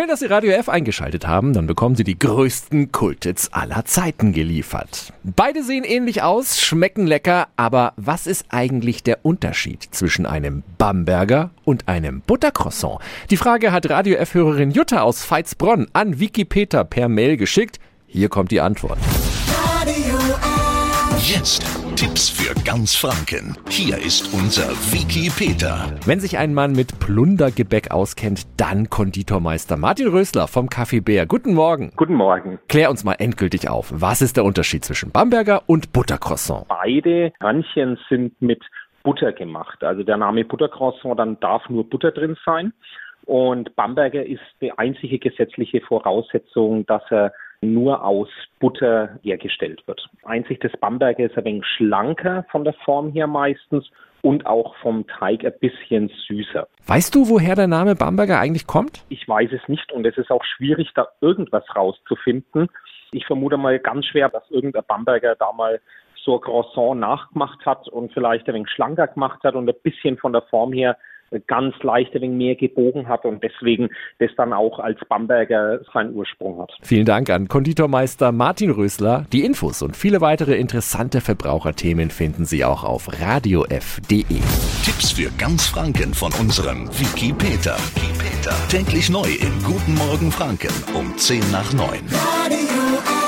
Schön, dass Sie Radio F eingeschaltet haben. Dann bekommen Sie die größten Kultits aller Zeiten geliefert. Beide sehen ähnlich aus, schmecken lecker, aber was ist eigentlich der Unterschied zwischen einem Bamberger und einem Buttercroissant? Die Frage hat Radio F-Hörerin Jutta aus Veitsbronn an Wikipedia per Mail geschickt. Hier kommt die Antwort. Radio F. Jetzt Tipps für ganz Franken. Hier ist unser Wiki Peter. Wenn sich ein Mann mit Plundergebäck auskennt, dann Konditormeister Martin Rösler vom Café Bär. Guten Morgen. Guten Morgen. Klär uns mal endgültig auf. Was ist der Unterschied zwischen Bamberger und Buttercroissant? Beide Hörnchen sind mit Butter gemacht. Also der Name Buttercroissant, dann darf nur Butter drin sein. Und Bamberger ist die einzige gesetzliche Voraussetzung, dass er nur aus Butter hergestellt wird. Einzig das Bamberger ist ein wenig schlanker von der Form her meistens und auch vom Teig ein bisschen süßer. Weißt du, woher der Name Bamberger eigentlich kommt? Ich weiß es nicht und es ist auch schwierig, da irgendwas rauszufinden. Ich vermute mal ganz schwer, dass irgendein Bamberger da mal so ein Croissant nachgemacht hat und vielleicht ein wenig schlanker gemacht hat und ein bisschen von der Form her ganz leicht ein wenig mehr gebogen hat und deswegen das dann auch als Bamberger seinen Ursprung hat. Vielen Dank an Konditormeister Martin Rösler. Die Infos und viele weitere interessante Verbraucherthemen finden Sie auch auf radiof.de. Tipps für ganz Franken von unserem Wiki Peter. Täglich neu in Guten Morgen Franken um 10 nach 9. Radio.